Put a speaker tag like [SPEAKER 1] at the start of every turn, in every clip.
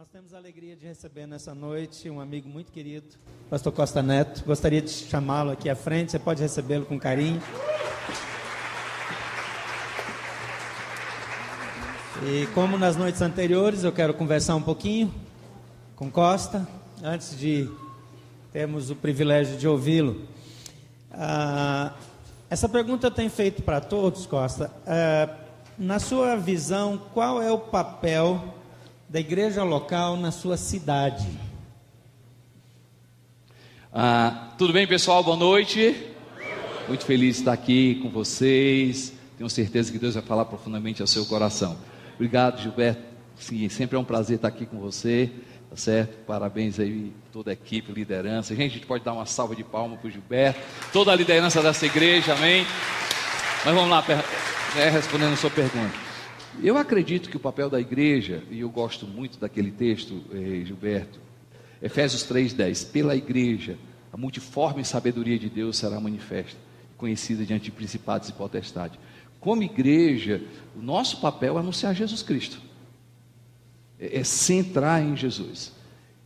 [SPEAKER 1] Nós temos a alegria de receber nessa noite um amigo muito querido, Pastor Costa Neto. Gostaria de chamá-lo aqui à frente, você pode recebê-lo com carinho. E como nas noites anteriores, eu quero conversar um pouquinho com Costa, antes de termos o privilégio de ouvi-lo. Ah, essa pergunta eu tenho feito para todos, Costa. Ah, na sua visão, qual é o papel da igreja local na sua cidade?
[SPEAKER 2] Ah, tudo bem, pessoal? Boa noite. Muito feliz de estar aqui com vocês. Tenho certeza que Deus vai falar profundamente ao seu coração. Obrigado, Gilberto. Sim, sempre é um prazer estar aqui com você. Tá certo? Parabéns aí toda a equipe, liderança. Gente, a gente pode dar uma salva de palmas para o Gilberto, toda a liderança dessa igreja, amém? Mas vamos lá, é, respondendo a sua pergunta. Eu acredito que o papel da igreja, e eu gosto muito daquele texto, eh, Gilberto, Efésios 3,10: pela igreja, a multiforme sabedoria de Deus será manifesta, conhecida diante de principados e potestades. Como igreja, o nosso papel é anunciar Jesus Cristo, é, é centrar em Jesus,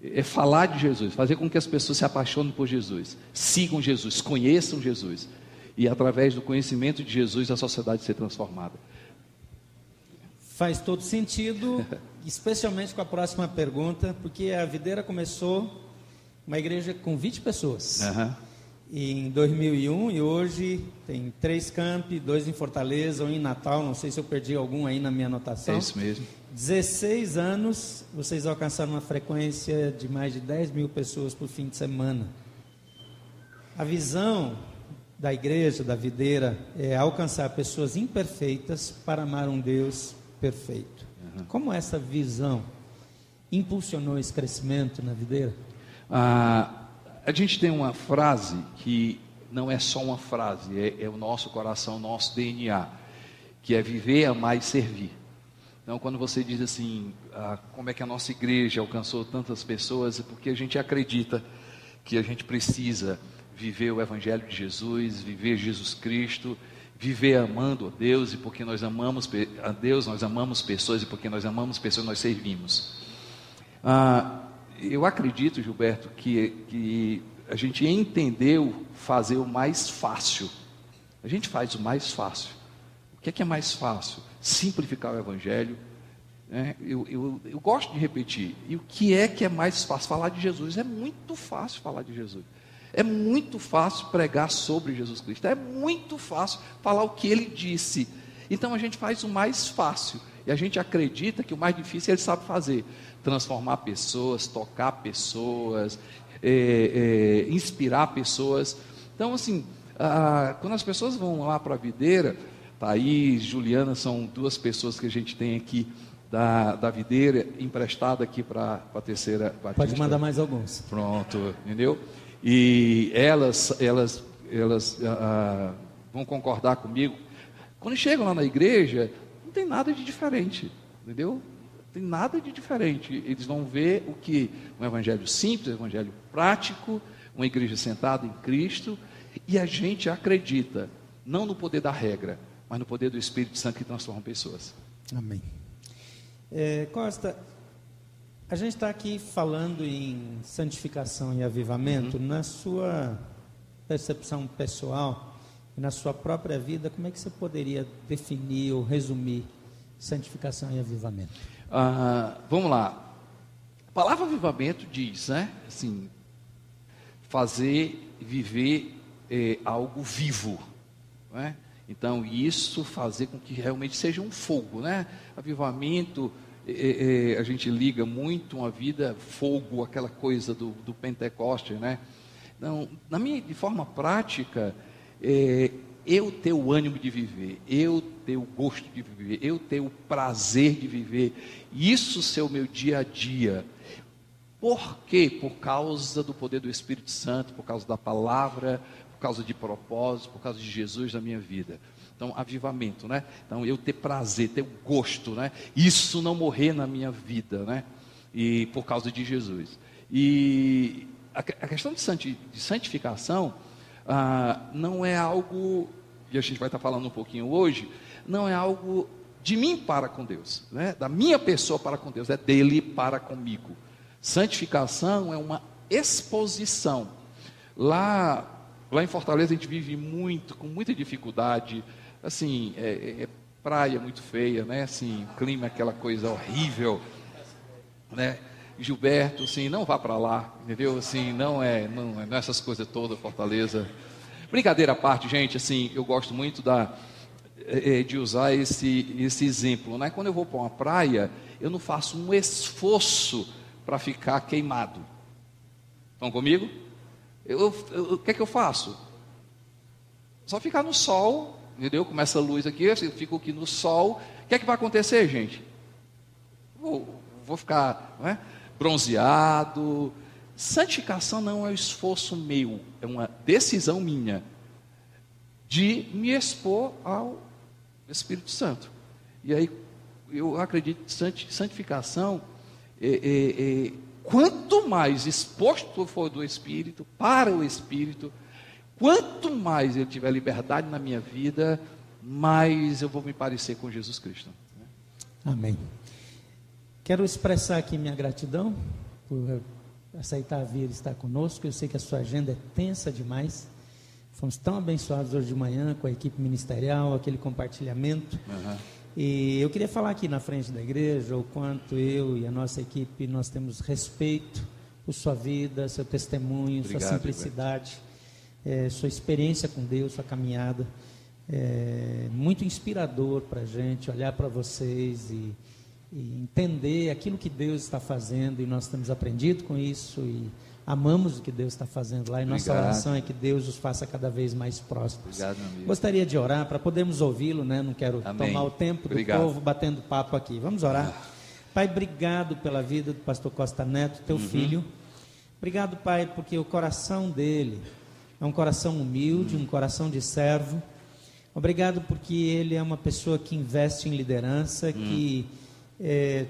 [SPEAKER 2] é falar de Jesus, fazer com que as pessoas se apaixonem por Jesus, sigam Jesus, conheçam Jesus, e através do conhecimento de Jesus a sociedade ser transformada.
[SPEAKER 1] Faz todo sentido, especialmente com a próxima pergunta, porque a Videira começou uma igreja com 20 pessoas. Uhum em 2001 e hoje tem três campi, dois em Fortaleza, um em Natal, não sei se eu perdi algum aí na minha anotação.
[SPEAKER 2] É isso mesmo.
[SPEAKER 1] 16 anos, vocês alcançaram uma frequência de mais de 10 mil pessoas por fim de semana. A visão da igreja, da videira, é alcançar pessoas imperfeitas para amar um Deus perfeito. Uhum. Como essa visão impulsionou esse crescimento na videira?
[SPEAKER 2] Ah a gente tem uma frase que não é só uma frase, é, é o nosso coração, o nosso DNA, que é viver, amar e servir. Então, quando você diz assim, ah, como é que a nossa igreja alcançou tantas pessoas, é porque a gente acredita que a gente precisa viver o Evangelho de Jesus, viver Jesus Cristo, viver amando a Deus, e porque nós amamos a Deus, nós amamos pessoas, e porque nós amamos pessoas, nós servimos. Ah, eu acredito, Gilberto, que, que a gente entendeu fazer o mais fácil. A gente faz o mais fácil. O que é, que é mais fácil? Simplificar o Evangelho. Né? Eu, eu, eu gosto de repetir. E o que é que é mais fácil? Falar de Jesus. É muito fácil falar de Jesus. É muito fácil pregar sobre Jesus Cristo. É muito fácil falar o que ele disse. Então a gente faz o mais fácil. E a gente acredita que o mais difícil ele sabe fazer transformar pessoas, tocar pessoas, é, é, inspirar pessoas. Então, assim, a, quando as pessoas vão lá para a videira, Thaís, Juliana são duas pessoas que a gente tem aqui da, da videira emprestada aqui para a terceira
[SPEAKER 1] batista. Pode mandar mais alguns.
[SPEAKER 2] Pronto, entendeu? E elas, elas, elas ah, vão concordar comigo. Quando chegam lá na igreja, não tem nada de diferente, entendeu? tem nada de diferente. Eles vão ver o que? Um evangelho simples, um evangelho prático, uma igreja sentada em Cristo, e a gente acredita, não no poder da regra, mas no poder do Espírito Santo que transforma pessoas.
[SPEAKER 1] Amém. É, Costa, a gente está aqui falando em santificação e avivamento. Uhum. Na sua percepção pessoal e na sua própria vida, como é que você poderia definir ou resumir santificação e avivamento?
[SPEAKER 2] Ah, vamos lá. A palavra avivamento diz, né? Assim, fazer, viver é, algo vivo. Né? Então, isso fazer com que realmente seja um fogo, né? Avivamento, é, é, a gente liga muito uma vida fogo, aquela coisa do, do Pentecoste, né? Então, na minha, de forma prática, é, eu ter o ânimo de viver, eu ter o gosto de viver, eu ter o prazer de viver, isso ser o meu dia a dia. Por quê? Por causa do poder do Espírito Santo, por causa da palavra, por causa de propósito, por causa de Jesus na minha vida. Então, avivamento, né? Então, eu ter prazer, ter o gosto, né? Isso não morrer na minha vida, né? E por causa de Jesus. E a, questão de santificação ah, não é algo, e a gente vai estar falando um pouquinho hoje, não é algo de mim para com Deus, né? da minha pessoa para com Deus, é dele para comigo. Santificação é uma exposição. Lá, lá em Fortaleza a gente vive muito, com muita dificuldade, assim, é, é praia muito feia, né? Assim, clima aquela coisa horrível, né? Gilberto, assim, não vá para lá, entendeu? Assim, não é, não é, não é essas coisas todas, Fortaleza. Brincadeira à parte, gente, assim, eu gosto muito da, é, é, de usar esse, esse exemplo, né? Quando eu vou para uma praia, eu não faço um esforço para ficar queimado. Estão comigo? Eu, eu, o que é que eu faço? Só ficar no sol, entendeu? Começa a luz aqui, eu fico aqui no sol. O que é que vai acontecer, gente? Vou, vou ficar, é? bronzeado. Santificação não é um esforço meu, é uma decisão minha de me expor ao Espírito Santo. E aí eu acredito que santificação é, é, é, quanto mais exposto for do Espírito, para o Espírito, quanto mais eu tiver liberdade na minha vida, mais eu vou me parecer com Jesus Cristo.
[SPEAKER 1] Amém. Quero expressar aqui minha gratidão por aceitar vir estar conosco. Eu sei que a sua agenda é tensa demais. Fomos tão abençoados hoje de manhã com a equipe ministerial, aquele compartilhamento. Uhum. E eu queria falar aqui na frente da igreja o quanto eu e a nossa equipe nós temos respeito por sua vida, seu testemunho, Obrigado, sua simplicidade, é, sua experiência com Deus, sua caminhada. É muito inspirador para a gente olhar para vocês e e entender aquilo que Deus está fazendo e nós temos aprendido com isso e amamos o que Deus está fazendo lá e nossa oração é que Deus os faça cada vez mais prósperos. Obrigado, Gostaria de orar para podermos ouvi-lo, né? Não quero Amém. tomar o tempo do obrigado. povo batendo papo aqui. Vamos orar. Pai, obrigado pela vida do pastor Costa Neto, teu uhum. filho. Obrigado, Pai, porque o coração dele é um coração humilde, uhum. um coração de servo. Obrigado porque ele é uma pessoa que investe em liderança, uhum. que é,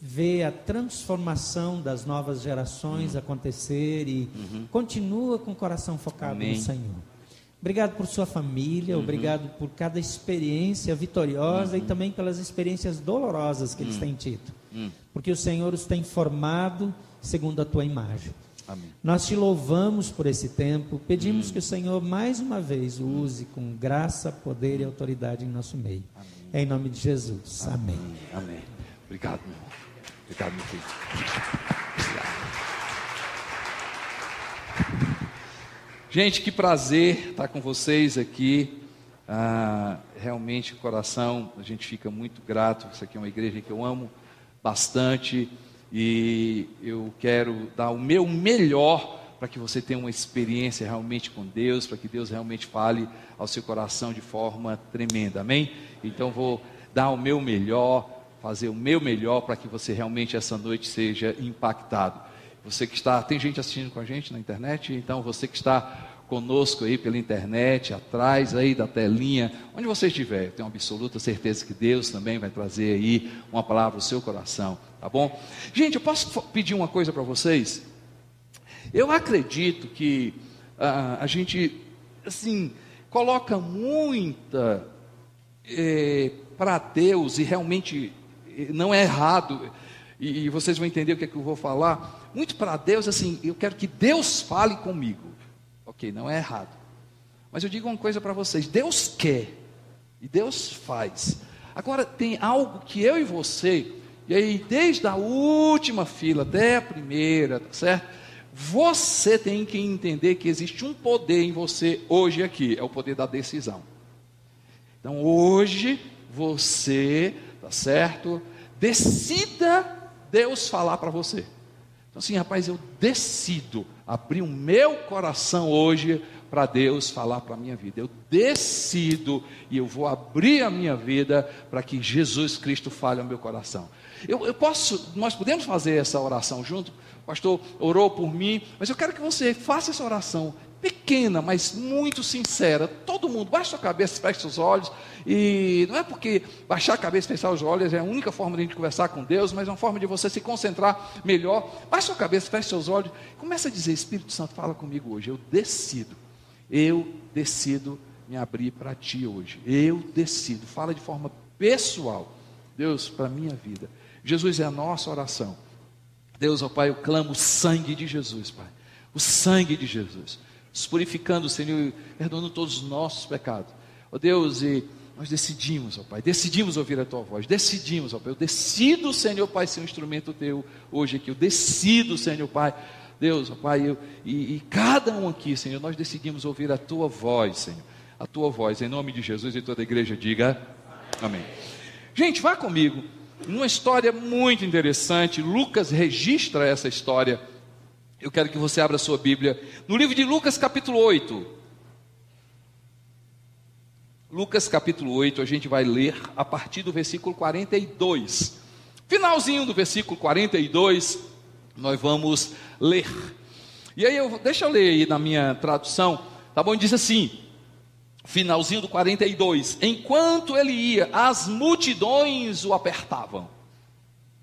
[SPEAKER 1] vê a transformação das novas gerações uhum. acontecer e uhum. continua com o coração focado Amém. no Senhor. Obrigado por sua família, uhum. obrigado por cada experiência vitoriosa e uhum. também pelas experiências dolorosas que eles uhum. têm tido. Uhum. Porque o Senhor os tem formado segundo a tua imagem. Amém. Nós te louvamos por esse tempo, pedimos que o Senhor mais uma vez o use com graça, poder e autoridade em nosso meio. Amém. Em nome de Jesus. Amém.
[SPEAKER 2] Amém. Obrigado, meu irmão. Obrigado, meu filho. Obrigado. Gente, que prazer estar com vocês aqui. Ah, realmente, o coração, a gente fica muito grato. Isso aqui é uma igreja que eu amo bastante. E eu quero dar o meu melhor para que você tenha uma experiência realmente com Deus, para que Deus realmente fale ao seu coração de forma tremenda. Amém? Então vou dar o meu melhor, fazer o meu melhor para que você realmente essa noite seja impactado. Você que está, tem gente assistindo com a gente na internet, então você que está conosco aí pela internet, atrás aí da telinha, onde você estiver, eu tenho absoluta certeza que Deus também vai trazer aí uma palavra ao seu coração, tá bom? Gente, eu posso pedir uma coisa para vocês? Eu acredito que ah, a gente, assim, coloca muita é, para Deus, e realmente eh, não é errado, e, e, vocês vão entender o que, é que eu vou falar, muito para Deus, assim, eu quero que Deus fale comigo, ok, não é errado, mas eu digo uma coisa para vocês: Deus quer, e Deus faz, agora tem algo que eu e você, e aí desde a última fila até a primeira, tá certo? Você tem que entender que existe um poder em você hoje aqui, é o poder da decisão. Então hoje você, tá certo? Decida Deus falar para você. Então assim, rapaz, eu decido abrir o meu coração hoje para Deus falar para a minha vida. Eu decido e eu vou abrir a minha vida para que Jesus Cristo fale ao meu coração. Eu, eu posso, nós podemos fazer essa oração junto? O pastor orou por mim, mas eu quero que você faça essa oração pequena, mas muito sincera. Todo mundo, baixa sua cabeça, fecha seus olhos. E não é porque baixar a cabeça e fechar os olhos é a única forma de a gente conversar com Deus, mas é uma forma de você se concentrar melhor. Baixa sua cabeça, fecha seus olhos. Começa a dizer: Espírito Santo, fala comigo hoje. Eu decido. Eu decido me abrir para ti hoje. Eu decido. Fala de forma pessoal. Deus, para a minha vida. Jesus é a nossa oração. Deus, ó Pai, eu clamo o sangue de Jesus, Pai. O sangue de Jesus. Nos purificando, Senhor, perdoando todos os nossos pecados. Ó Deus, e nós decidimos, ó Pai, decidimos ouvir a Tua voz, decidimos, ó Pai, eu decido, Senhor Pai, ser um instrumento Teu hoje aqui, eu decido, Senhor Pai, Deus, ó Pai, eu, e, e cada um aqui, Senhor, nós decidimos ouvir a Tua voz, Senhor, a Tua voz, em nome de Jesus e toda a igreja diga amém. Gente, vá comigo, numa história muito interessante, Lucas registra essa história, eu quero que você abra a sua Bíblia, no livro de Lucas capítulo 8, Lucas capítulo 8, a gente vai ler a partir do versículo 42. Finalzinho do versículo 42, nós vamos ler. E aí, eu, deixa eu ler aí na minha tradução, tá bom? Diz assim: finalzinho do 42. Enquanto ele ia, as multidões o apertavam.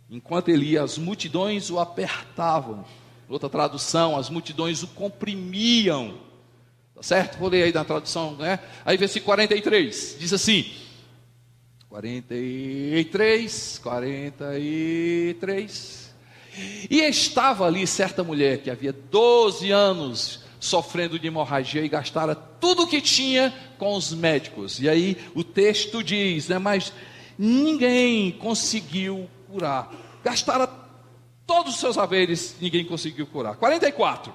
[SPEAKER 2] Enquanto ele ia, as multidões o apertavam. Outra tradução, as multidões o comprimiam certo? Vou ler aí na tradução, né? Aí versículo 43, diz assim: 43, 43. E estava ali certa mulher que havia 12 anos sofrendo de hemorragia e gastara tudo o que tinha com os médicos. E aí o texto diz, né, mas ninguém conseguiu curar. Gastara todos os seus haveres, ninguém conseguiu curar. 44.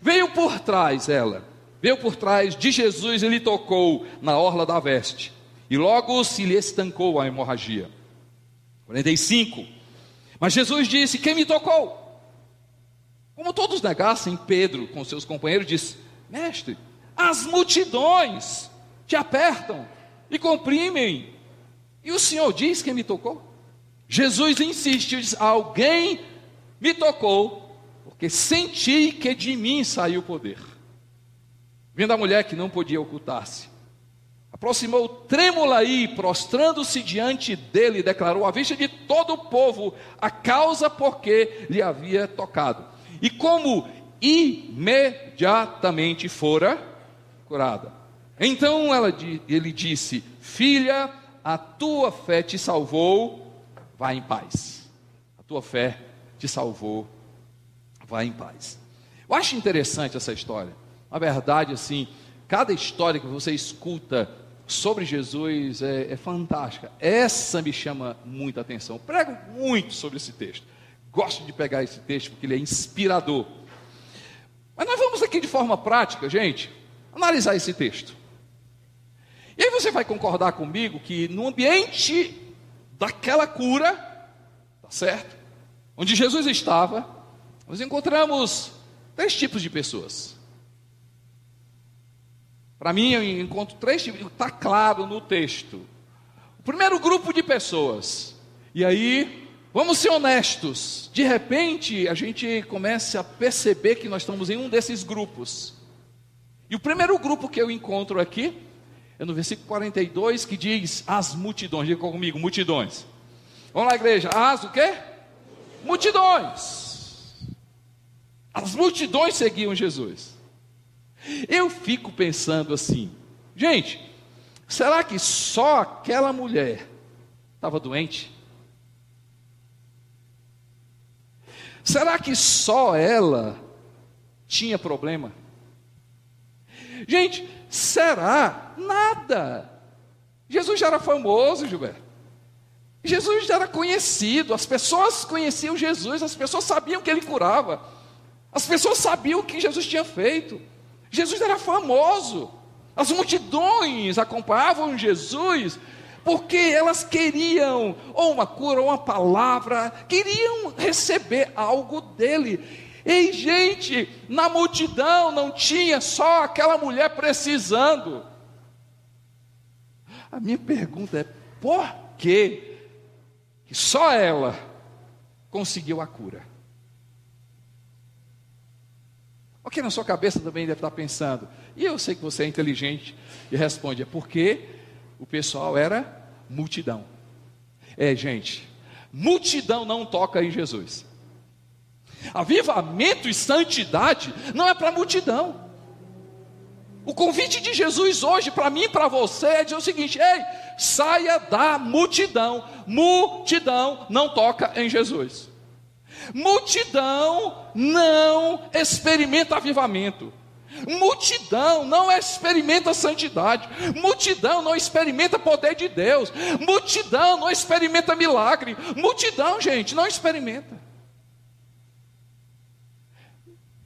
[SPEAKER 2] Veio por trás ela veio por trás de Jesus e lhe tocou na orla da veste. E logo se lhe estancou a hemorragia. 45. Mas Jesus disse: Quem me tocou? Como todos negassem, Pedro, com seus companheiros, disse: Mestre, as multidões te apertam e comprimem. E o Senhor diz quem me tocou? Jesus insistiu: diz, Alguém me tocou, porque senti que de mim saiu o poder. Vendo a mulher que não podia ocultar-se, aproximou trêmula e, prostrando-se diante dele, declarou à vista de todo o povo a causa por que lhe havia tocado. E como imediatamente fora curada. Então ela, ele disse: Filha, a tua fé te salvou, vá em paz. A tua fé te salvou, vá em paz. Eu acho interessante essa história. Na verdade, assim, cada história que você escuta sobre Jesus é, é fantástica. Essa me chama muita atenção. prego muito sobre esse texto. Gosto de pegar esse texto porque ele é inspirador. Mas nós vamos aqui de forma prática, gente, analisar esse texto. E aí você vai concordar comigo que no ambiente daquela cura, tá certo? Onde Jesus estava, nós encontramos três tipos de pessoas. Para mim, eu encontro três tipos, está claro no texto. O primeiro grupo de pessoas, e aí, vamos ser honestos, de repente a gente começa a perceber que nós estamos em um desses grupos. E o primeiro grupo que eu encontro aqui é no versículo 42 que diz as multidões. Diga comigo, multidões. Vamos lá, igreja. As o quê? Multidões. As multidões seguiam Jesus. Eu fico pensando assim, gente, será que só aquela mulher estava doente? Será que só ela tinha problema? Gente, será? Nada. Jesus já era famoso, Gilberto. Jesus já era conhecido, as pessoas conheciam Jesus, as pessoas sabiam que ele curava, as pessoas sabiam o que Jesus tinha feito. Jesus era famoso. As multidões acompanhavam Jesus porque elas queriam ou uma cura ou uma palavra, queriam receber algo dele. Ei, gente, na multidão não tinha só aquela mulher precisando. A minha pergunta é: por que só ela conseguiu a cura? O que na sua cabeça também deve estar pensando? E eu sei que você é inteligente e responde: é porque o pessoal era multidão. É, gente, multidão não toca em Jesus. Avivamento e santidade não é para multidão. O convite de Jesus hoje para mim e para você é dizer o seguinte: ei, saia da multidão. Multidão não toca em Jesus. Multidão não experimenta avivamento. Multidão não experimenta santidade, multidão não experimenta poder de Deus, multidão não experimenta milagre, multidão, gente, não experimenta.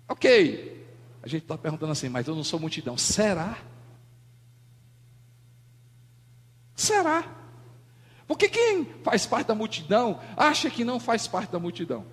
[SPEAKER 2] Ok, a gente está perguntando assim, mas eu não sou multidão, será? Será? Porque quem faz parte da multidão acha que não faz parte da multidão.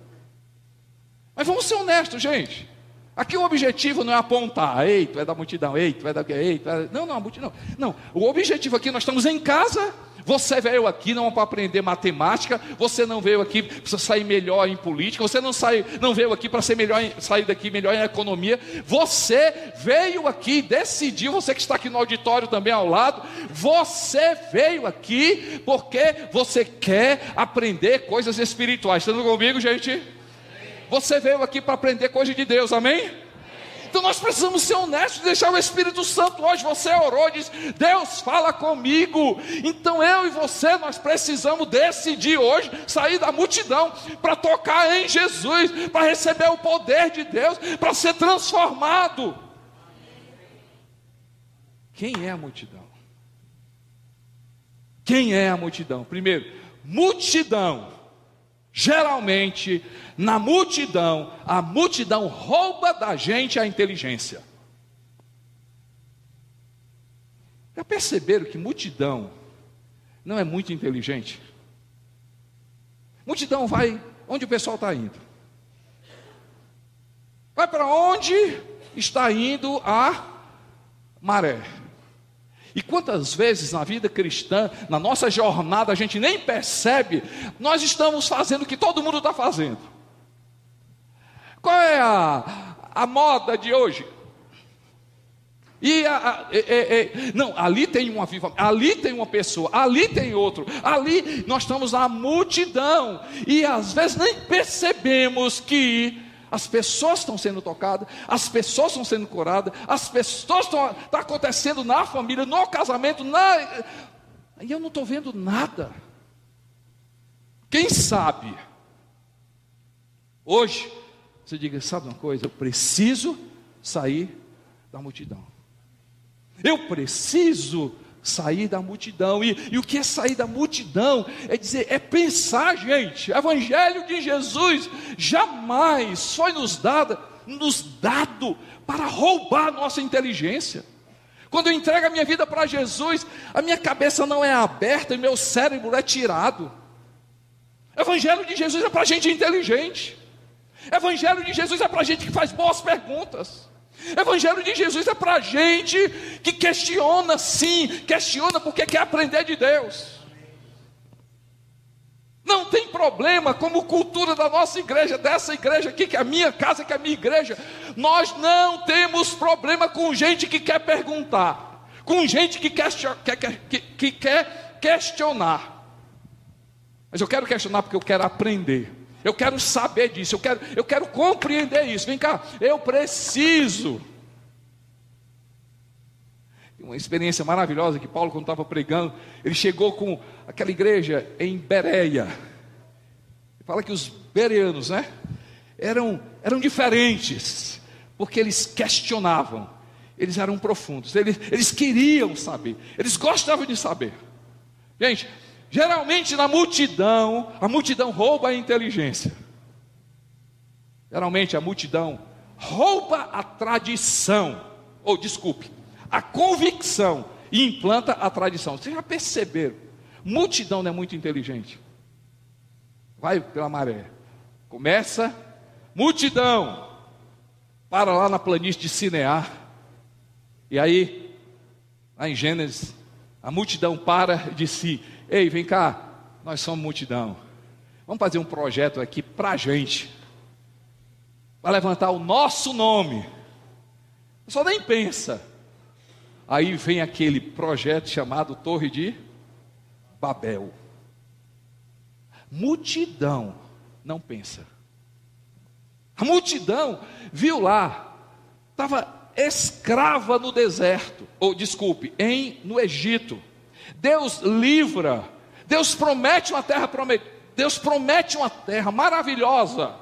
[SPEAKER 2] Mas vamos ser honestos, gente. Aqui o objetivo não é apontar, ei, tu é da multidão, ei, tu é da ei, tu é... Não, não, multidão. Não, o objetivo aqui, nós estamos em casa, você veio aqui não para aprender matemática, você não veio aqui para sair melhor em política, você não, sai, não veio aqui para ser melhor sair daqui melhor em economia, você veio aqui, decidiu, você que está aqui no auditório também ao lado, você veio aqui porque você quer aprender coisas espirituais. Estão comigo, gente? Você veio aqui para aprender coisa de Deus, amém? Então nós precisamos ser honestos e deixar o Espírito Santo hoje. Você orou disse: Deus fala comigo. Então eu e você, nós precisamos decidir hoje sair da multidão para tocar em Jesus, para receber o poder de Deus, para ser transformado. Quem é a multidão? Quem é a multidão? Primeiro, multidão Geralmente, na multidão, a multidão rouba da gente a inteligência. Já perceberam que multidão não é muito inteligente? Multidão vai onde o pessoal está indo. Vai para onde está indo a maré. E quantas vezes na vida cristã, na nossa jornada, a gente nem percebe, nós estamos fazendo o que todo mundo está fazendo. Qual é a, a moda de hoje? E, a, a, não, ali tem uma viva, ali tem uma pessoa, ali tem outro, ali nós estamos na multidão, e às vezes nem percebemos que as pessoas estão sendo tocadas, as pessoas estão sendo curadas, as pessoas estão está acontecendo na família, no casamento, na e eu não estou vendo nada. Quem sabe hoje você diga, sabe uma coisa? Eu preciso sair da multidão. Eu preciso sair da multidão. E, e o que é sair da multidão? É dizer, é pensar, gente. Evangelho de Jesus jamais foi nos dado, nos dado para roubar a nossa inteligência. Quando eu entrego a minha vida para Jesus, a minha cabeça não é aberta e meu cérebro é tirado. Evangelho de Jesus é para gente inteligente. Evangelho de Jesus é para gente que faz boas perguntas. Evangelho de Jesus é para gente que questiona, sim, questiona porque quer aprender de Deus. Não tem problema, como cultura da nossa igreja, dessa igreja aqui, que é a minha casa, que é a minha igreja, nós não temos problema com gente que quer perguntar, com gente que quer, que, que quer questionar. Mas eu quero questionar porque eu quero aprender. Eu quero saber disso, eu quero, eu quero compreender isso. Vem cá, eu preciso. Uma experiência maravilhosa que Paulo, quando estava pregando, ele chegou com aquela igreja em Bereia. Fala que os bereanos, né? Eram, eram diferentes, porque eles questionavam, eles eram profundos, eles, eles queriam saber, eles gostavam de saber. Gente, Geralmente na multidão, a multidão rouba a inteligência. Geralmente a multidão rouba a tradição, ou desculpe, a convicção e implanta a tradição. Vocês já perceberam? Multidão não é muito inteligente. Vai pela maré. Começa, multidão, para lá na planície de Cinear. E aí, lá em Gênesis, a multidão para de si Ei, vem cá, nós somos multidão. Vamos fazer um projeto aqui para a gente, para levantar o nosso nome. Só nem pensa. Aí vem aquele projeto chamado Torre de Babel. Multidão não pensa. A multidão viu lá, estava escrava no deserto, ou desculpe, em no Egito. Deus livra, Deus promete uma terra prometida, Deus promete uma terra maravilhosa.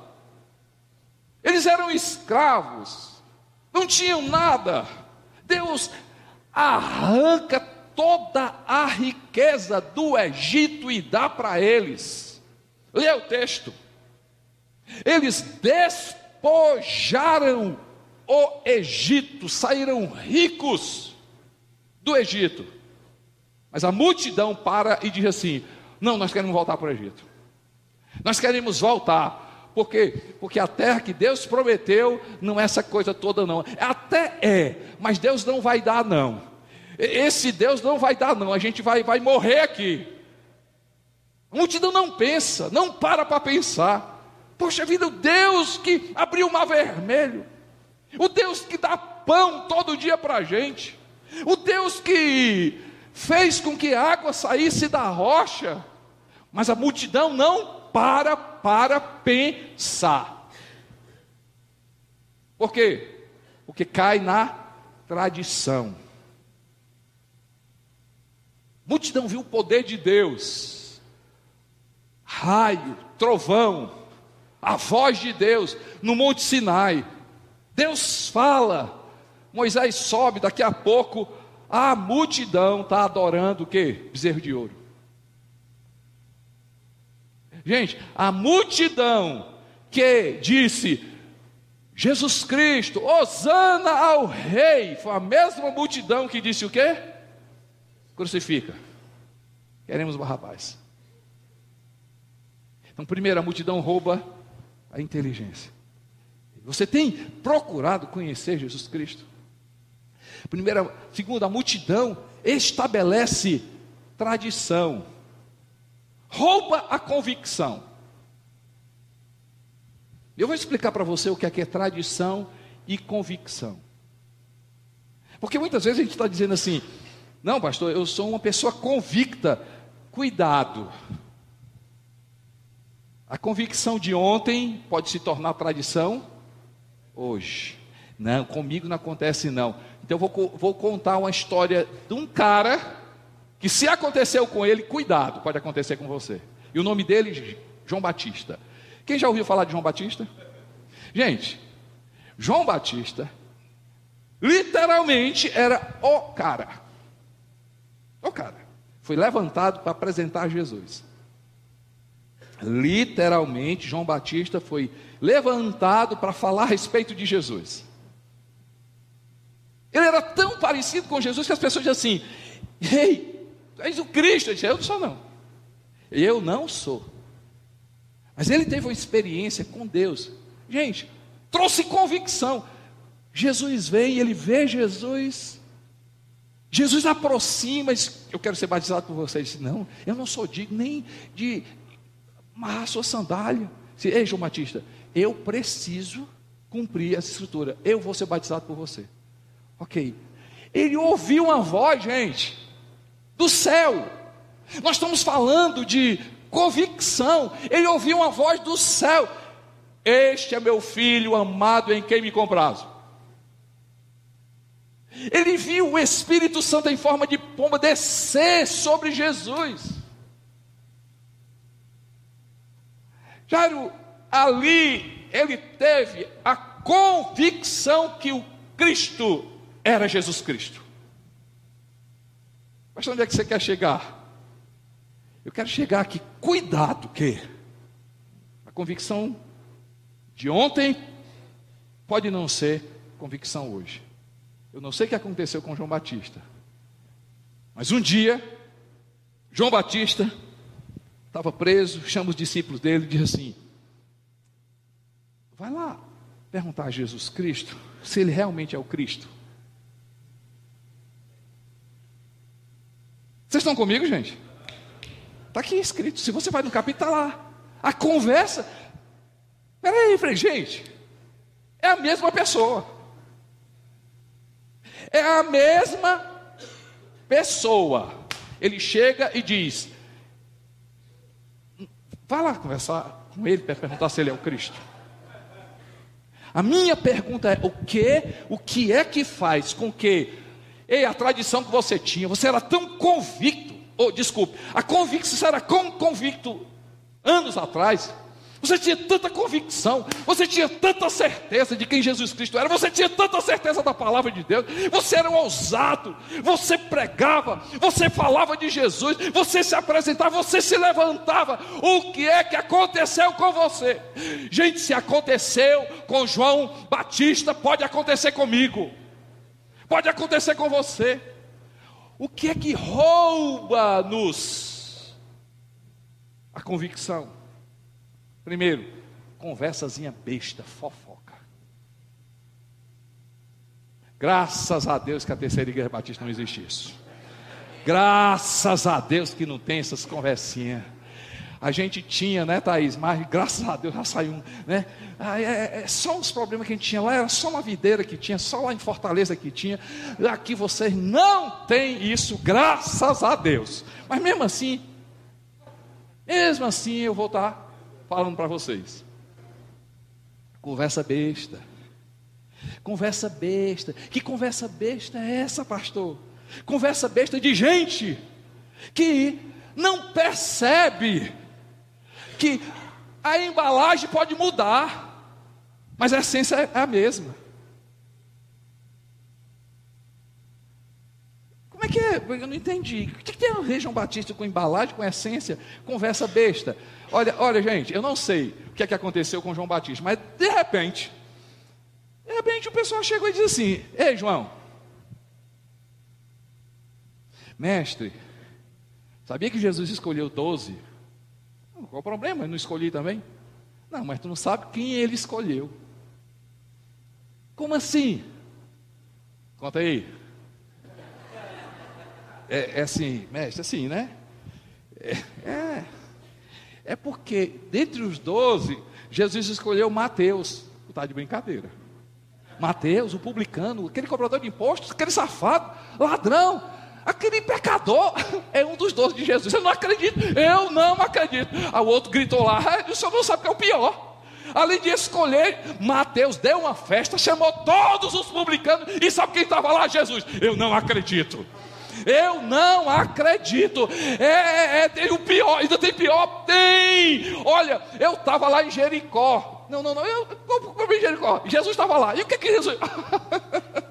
[SPEAKER 2] Eles eram escravos, não tinham nada. Deus arranca toda a riqueza do Egito e dá para eles. Leia o texto. Eles despojaram o Egito, saíram ricos do Egito. Mas a multidão para e diz assim: Não, nós queremos voltar para o Egito. Nós queremos voltar. Por quê? Porque a terra que Deus prometeu não é essa coisa toda, não. Até é, mas Deus não vai dar, não. Esse Deus não vai dar, não. A gente vai, vai morrer aqui. A multidão não pensa, não para para pensar. Poxa vida, o Deus que abriu o mar vermelho, o Deus que dá pão todo dia para a gente, o Deus que fez com que a água saísse da rocha, mas a multidão não para para pensar. Por quê? Porque cai na tradição. A multidão viu o poder de Deus, raio, trovão, a voz de Deus no Monte Sinai. Deus fala, Moisés sobe, daqui a pouco a multidão está adorando o que? Bezerro de ouro. Gente, a multidão que disse Jesus Cristo, Osana ao Rei, foi a mesma multidão que disse o que? Crucifica. Queremos Barrabás. Então, primeiro, a multidão rouba a inteligência. Você tem procurado conhecer Jesus Cristo? Primeira, segunda, a multidão estabelece tradição, rouba a convicção. Eu vou explicar para você o que é, que é tradição e convicção. Porque muitas vezes a gente está dizendo assim: não, pastor, eu sou uma pessoa convicta. Cuidado. A convicção de ontem pode se tornar tradição hoje. Não, comigo não acontece não. Então eu vou, vou contar uma história de um cara que se aconteceu com ele, cuidado, pode acontecer com você. E o nome dele, João Batista. Quem já ouviu falar de João Batista? Gente, João Batista literalmente era o cara. O cara. Foi levantado para apresentar Jesus. Literalmente, João Batista foi levantado para falar a respeito de Jesus. Ele era tão parecido com Jesus que as pessoas diziam assim: Ei, és o Cristo. Ele disse: Eu não sou, não. Eu não sou. Mas ele teve uma experiência com Deus. Gente, trouxe convicção. Jesus vem, ele vê Jesus. Jesus aproxima, eu quero ser batizado por vocês. Não, eu não sou digno nem de amarrar sua sandália. Ei, João Batista, eu preciso cumprir essa escritura. Eu vou ser batizado por você. Ok. Ele ouviu uma voz, gente, do céu. Nós estamos falando de convicção. Ele ouviu uma voz do céu. Este é meu filho amado em quem me comprazo. Ele viu o Espírito Santo em forma de pomba descer sobre Jesus. Jairo, ali ele teve a convicção que o Cristo era Jesus Cristo. Mas onde é que você quer chegar? Eu quero chegar aqui, cuidado que a convicção de ontem pode não ser convicção hoje. Eu não sei o que aconteceu com João Batista. Mas um dia, João Batista estava preso, chama os discípulos dele e diz assim: Vai lá perguntar a Jesus Cristo se ele realmente é o Cristo. Vocês estão comigo, gente? Está aqui escrito. Se você vai no capítulo, está lá. A conversa. Peraí, falei, gente. É a mesma pessoa. É a mesma pessoa. Ele chega e diz: Vai lá conversar com ele para perguntar se ele é o Cristo. A minha pergunta é: o que, o que é que faz com que, ei, a tradição que você tinha, você era tão convicto, ou oh, desculpe, a convicção era tão convicto anos atrás, você tinha tanta convicção, você tinha tanta certeza de quem Jesus Cristo era, você tinha tanta certeza da palavra de Deus, você era um ousado, você pregava, você falava de Jesus, você se apresentava, você se levantava. O que é que aconteceu com você? Gente, se aconteceu com João Batista, pode acontecer comigo, pode acontecer com você. O que é que rouba-nos a convicção? Primeiro, conversazinha besta, fofoca. Graças a Deus que a terceira igreja batista não existe isso. Graças a Deus que não tem essas conversinhas. A gente tinha, né, Thaís? Mas graças a Deus já saiu um, né? Ah, é, é, é, só os problemas que a gente tinha lá, era só uma videira que tinha, só lá em Fortaleza que tinha. Aqui vocês não têm isso, graças a Deus. Mas mesmo assim, mesmo assim eu vou estar falando para vocês. Conversa besta. Conversa besta. Que conversa besta é essa, pastor? Conversa besta de gente que não percebe que a embalagem pode mudar, mas a essência é a mesma. Como é que é? Eu não entendi. O que tem a ver João Batista com embalagem, com essência? Conversa besta. Olha, olha, gente, eu não sei o que é que aconteceu com João Batista, mas de repente, de repente o pessoal chegou e disse assim: Ei, João, mestre, sabia que Jesus escolheu doze? Qual o problema? Eu não escolhi também? Não, mas tu não sabe quem ele escolheu. Como assim? Conta aí. É, é assim, mestre, assim, né? É, é. É porque, dentre os doze, Jesus escolheu Mateus. Está de brincadeira. Mateus, o publicano, aquele cobrador de impostos, aquele safado, ladrão, aquele pecador, é um dos doze de Jesus. Eu não acredito, eu não acredito. Aí o outro gritou lá, ah, o senhor não sabe que é o pior. Além de escolher, Mateus deu uma festa, chamou todos os publicanos, e sabe quem estava lá? Jesus. Eu não acredito. Eu não acredito. É, é, é, tem o pior, ainda tem pior? Tem. Olha, eu estava lá em Jericó. Não, não, não, eu comprei Jericó. Jesus estava lá. E o que que Jesus.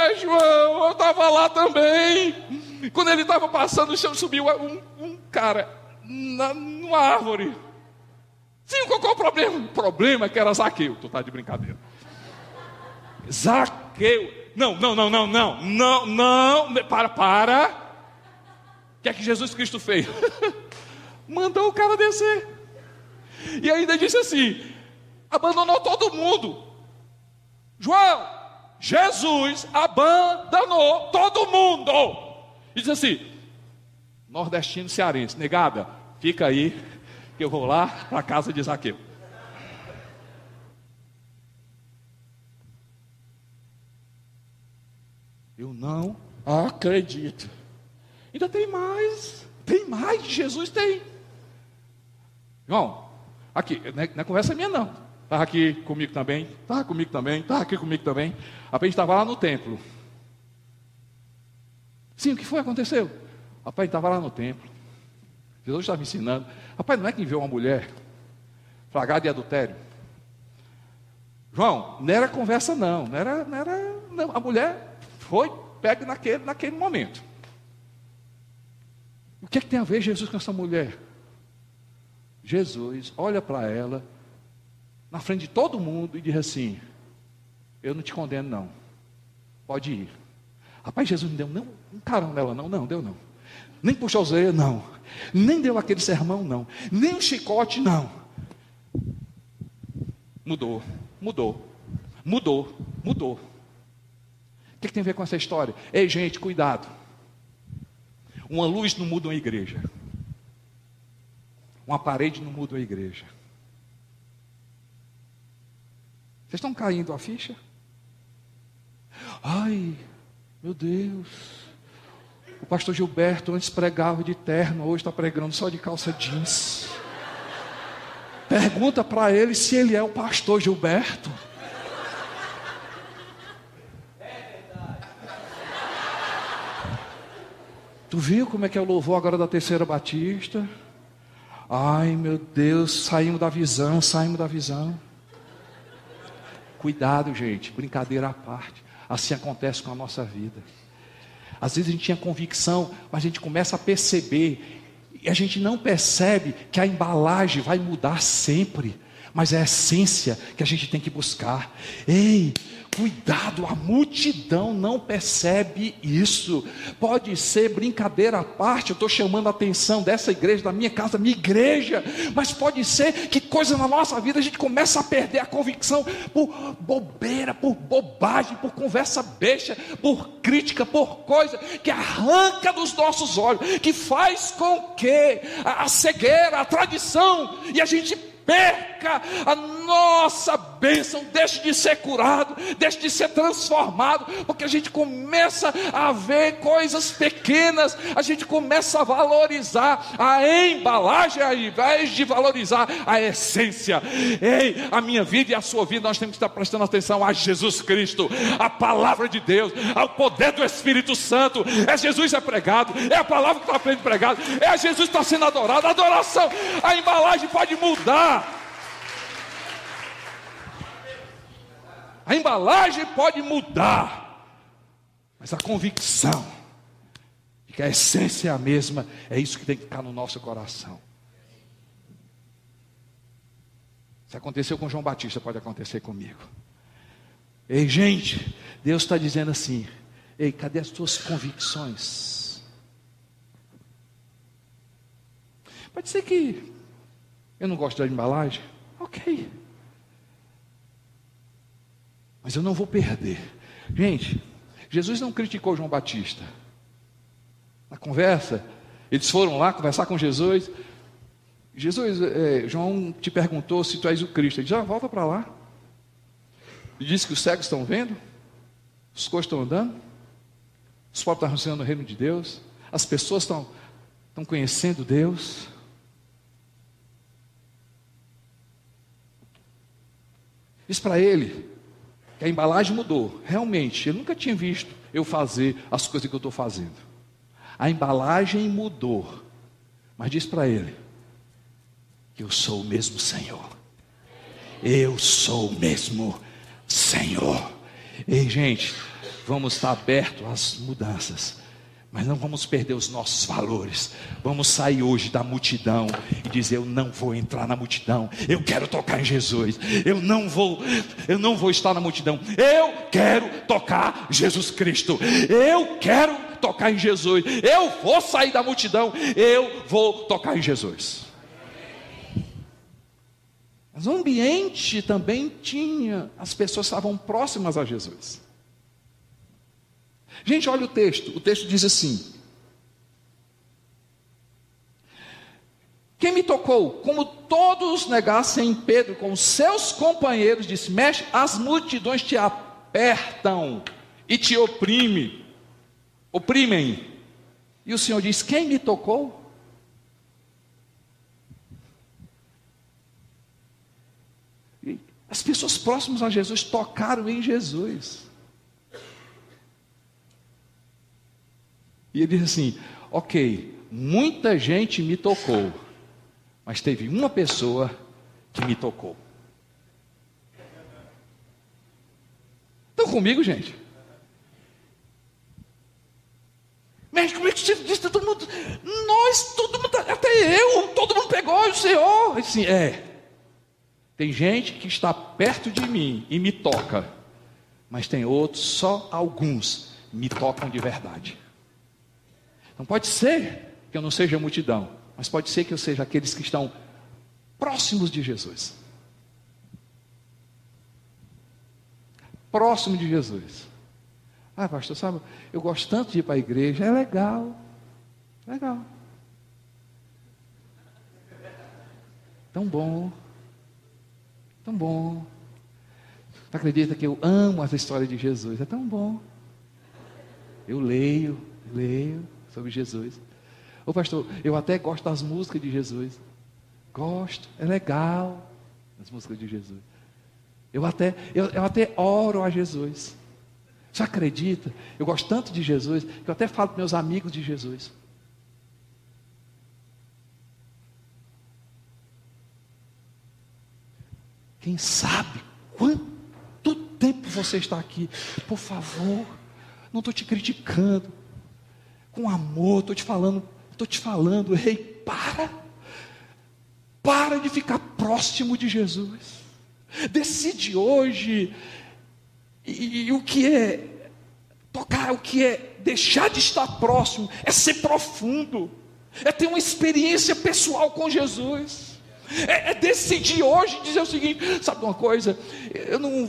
[SPEAKER 2] Ora, João, eu estava lá também. Quando ele estava passando, subiu um, um cara na, numa árvore. Sim, qual, qual o problema? O problema é que era Zaqueu. Tu tá de brincadeira. Zaqueu não, não, não, não, não, não, não, para, para. O que é que Jesus Cristo fez? Mandou o cara descer. E ainda disse assim: abandonou todo mundo. João, Jesus abandonou todo mundo. E disse assim: nordestino cearense, negada, fica aí, que eu vou lá para a casa de Zaqueu. Eu não acredito. Ainda tem mais. Tem mais. Jesus tem. Irmão, aqui, é, não é conversa minha não. Estava aqui comigo também, estava comigo também, estava aqui comigo também. A gente estava lá no templo. Sim, o que foi aconteceu? Rapaz, estava lá no templo. Jesus estava ensinando. Rapaz, não é que enviou uma mulher flagrada de adultério? João, não era conversa não, não era, não era não. a mulher foi pego naquele, naquele momento. O que, é que tem a ver Jesus com essa mulher? Jesus olha para ela, na frente de todo mundo, e diz assim: Eu não te condeno, não. Pode ir. Rapaz, Jesus não deu não, um carão nela, não, não, deu não. Nem puxou os orelhas, não. Nem deu aquele sermão, não. Nem um chicote, não. Mudou, mudou, mudou, mudou. O que, que tem a ver com essa história? Ei, gente, cuidado. Uma luz não muda uma igreja. Uma parede não muda uma igreja. Vocês estão caindo a ficha? Ai, meu Deus. O pastor Gilberto antes pregava de terno, hoje está pregando só de calça jeans. Pergunta para ele se ele é o pastor Gilberto. Tu viu como é que é o louvor agora da terceira batista? Ai meu Deus, saímos da visão, saímos da visão. Cuidado, gente, brincadeira à parte. Assim acontece com a nossa vida. Às vezes a gente tinha convicção, mas a gente começa a perceber, e a gente não percebe que a embalagem vai mudar sempre, mas é a essência que a gente tem que buscar. Ei, Cuidado, a multidão não percebe isso. Pode ser brincadeira à parte, eu estou chamando a atenção dessa igreja, da minha casa, minha igreja, mas pode ser que coisa na nossa vida a gente começa a perder a convicção por bobeira, por bobagem, por conversa besta, por crítica, por coisa que arranca dos nossos olhos, que faz com que a cegueira, a tradição, e a gente perca a nossa bênção, deixe de ser curado, deixe de ser transformado, porque a gente começa a ver coisas pequenas, a gente começa a valorizar a embalagem ao invés de valorizar a essência. Ei, a minha vida e a sua vida, nós temos que estar prestando atenção a Jesus Cristo, a palavra de Deus, ao poder do Espírito Santo. É Jesus é pregado, é a palavra que está sendo pregada, é Jesus que está sendo adorado. Adoração, a embalagem pode mudar. A embalagem pode mudar, mas a convicção de que a essência é a mesma, é isso que tem que ficar no nosso coração. Se aconteceu com João Batista, pode acontecer comigo. Ei, gente, Deus está dizendo assim: ei, cadê as tuas convicções? Pode ser que eu não gosto da embalagem, ok. Mas eu não vou perder. Gente, Jesus não criticou João Batista. Na conversa, eles foram lá conversar com Jesus. Jesus, é, João te perguntou se tu és o Cristo. Ele disse, ah, volta para lá. Ele disse que os cegos estão vendo, os coxos estão andando, os pobres estão anunciando o reino de Deus, as pessoas estão, estão conhecendo Deus. Diz para ele, que a embalagem mudou. Realmente, eu nunca tinha visto eu fazer as coisas que eu estou fazendo. A embalagem mudou. Mas diz para ele: que eu sou o mesmo Senhor. Eu sou o mesmo Senhor. Ei, gente, vamos estar abertos às mudanças. Mas não vamos perder os nossos valores. Vamos sair hoje da multidão e dizer: eu não vou entrar na multidão. Eu quero tocar em Jesus. Eu não vou, eu não vou estar na multidão. Eu quero tocar Jesus Cristo. Eu quero tocar em Jesus. Eu vou sair da multidão. Eu vou tocar em Jesus. Mas o ambiente também tinha, as pessoas estavam próximas a Jesus. Gente, olha o texto. O texto diz assim: Quem me tocou? Como todos negassem Pedro com seus companheiros, disse: Mexe, as multidões te apertam e te oprimem, oprimem. E o Senhor diz: Quem me tocou? As pessoas próximas a Jesus tocaram em Jesus. E ele diz assim: Ok, muita gente me tocou, mas teve uma pessoa que me tocou. Estão comigo, gente? Mas como é que você? Todo mundo, nós, todo mundo, até eu, todo mundo pegou o Senhor. Assim, é. Tem gente que está perto de mim e me toca, mas tem outros, só alguns, me tocam de verdade. Não pode ser que eu não seja a multidão, mas pode ser que eu seja aqueles que estão próximos de Jesus. Próximo de Jesus. Ah, pastor, sabe, eu gosto tanto de ir para a igreja, é legal. Legal. Tão bom. Tão bom. Tu acredita que eu amo essa história de Jesus? É tão bom. Eu leio, leio sobre Jesus. Ô pastor, eu até gosto das músicas de Jesus. Gosto, é legal as músicas de Jesus. Eu até, eu, eu até oro a Jesus. Você acredita? Eu gosto tanto de Jesus que eu até falo para meus amigos de Jesus. Quem sabe quanto tempo você está aqui? Por favor, não estou te criticando. Com amor, estou te falando, estou te falando, ei, para. Para de ficar próximo de Jesus. Decide hoje. E, e o que é tocar, o que é deixar de estar próximo, é ser profundo, é ter uma experiência pessoal com Jesus. É, é decidir hoje dizer o seguinte: sabe uma coisa? Eu não,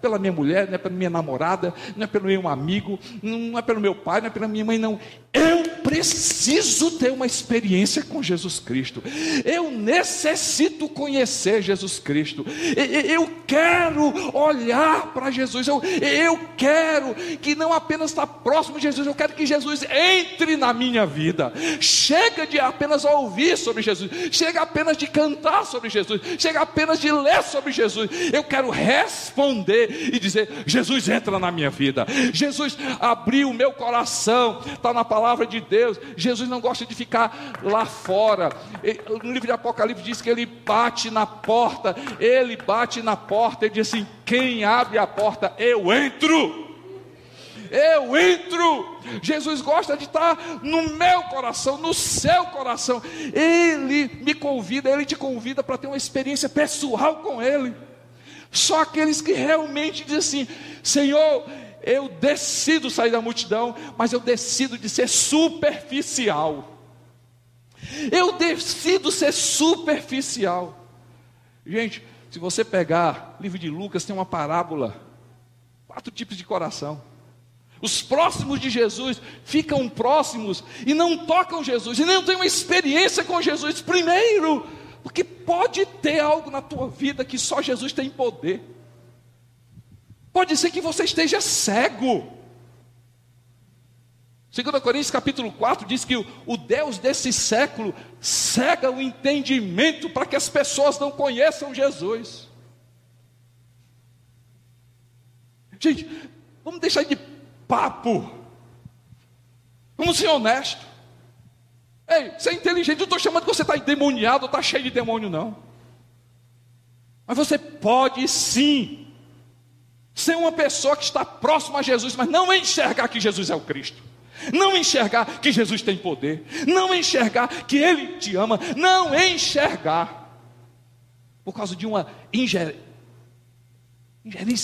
[SPEAKER 2] pela minha mulher, não é pela minha namorada, não é pelo meu amigo, não é pelo meu pai, não é pela minha mãe, não. Eu preciso ter uma experiência com Jesus Cristo. Eu necessito conhecer Jesus Cristo. Eu quero olhar para Jesus. Eu, eu quero que não apenas estar próximo de Jesus, eu quero que Jesus entre na minha vida. Chega de apenas ouvir sobre Jesus, chega apenas de cantar sobre Jesus, chega apenas de ler sobre Jesus. Eu quero responder e dizer: Jesus entra na minha vida. Jesus abriu o meu coração. Está na palavra de Deus. Jesus não gosta de ficar lá fora. No livro de Apocalipse diz que ele bate na porta. Ele bate na porta e diz assim: Quem abre a porta, eu entro. Eu entro. Jesus gosta de estar no meu coração, no seu coração. Ele me convida, ele te convida para ter uma experiência pessoal com Ele. Só aqueles que realmente dizem assim: Senhor, eu decido sair da multidão, mas eu decido de ser superficial. Eu decido ser superficial. Gente, se você pegar livro de Lucas, tem uma parábola, quatro tipos de coração. Os próximos de Jesus ficam próximos e não tocam Jesus, e não têm uma experiência com Jesus primeiro, porque pode ter algo na tua vida que só Jesus tem poder. Pode ser que você esteja cego. 2 Coríntios capítulo 4 diz que o, Deus desse século cega o entendimento para que as pessoas não conheçam Jesus. Gente, vamos deixar de papo. Vamos ser honestos. Ei, você é inteligente, eu estou chamando que você está endemoniado, está cheio de demônio, não. Mas você pode sim ser uma pessoa que está próxima a Jesus, mas não enxergar que Jesus é o Cristo. Não enxergar que Jesus tem poder, não enxergar que Ele te ama, não enxergar, por causa de uma ingerência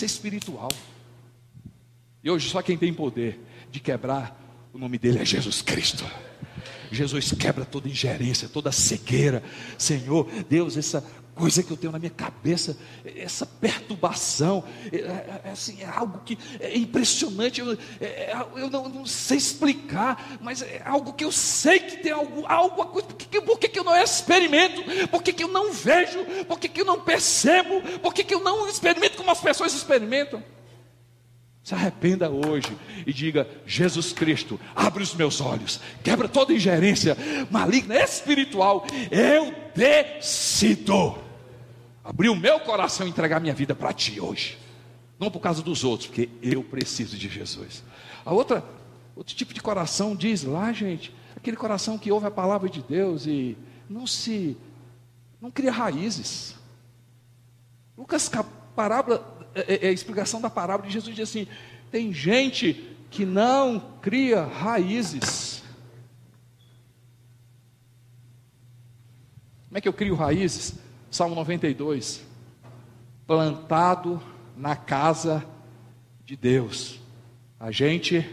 [SPEAKER 2] espiritual. E hoje só quem tem poder de quebrar o nome dele é Jesus Cristo. Jesus quebra toda ingerência, toda cegueira. Senhor, Deus, essa coisa que eu tenho na minha cabeça, essa perturbação, é, é, é assim, é algo que é impressionante, eu, é, é eu não, não, sei explicar, mas é algo que eu sei que tem algo, algo coisa, por, que, por que, que eu não experimento, por que, que eu não vejo, por que, que eu não percebo, por que, que eu não experimento como as pessoas experimentam? Se arrependa hoje e diga: Jesus Cristo, abre os meus olhos, quebra toda ingerência maligna espiritual. Eu decido abrir o meu coração e entregar minha vida para Ti hoje. Não por causa dos outros, porque eu preciso de Jesus. A outra, outro tipo de coração diz lá, gente, aquele coração que ouve a palavra de Deus e não se, não cria raízes. Lucas, parábola é, é, é, a explicação da parábola de Jesus diz assim: tem gente que não cria raízes. Como é que eu crio raízes? Salmo 92. Plantado na casa de Deus, a gente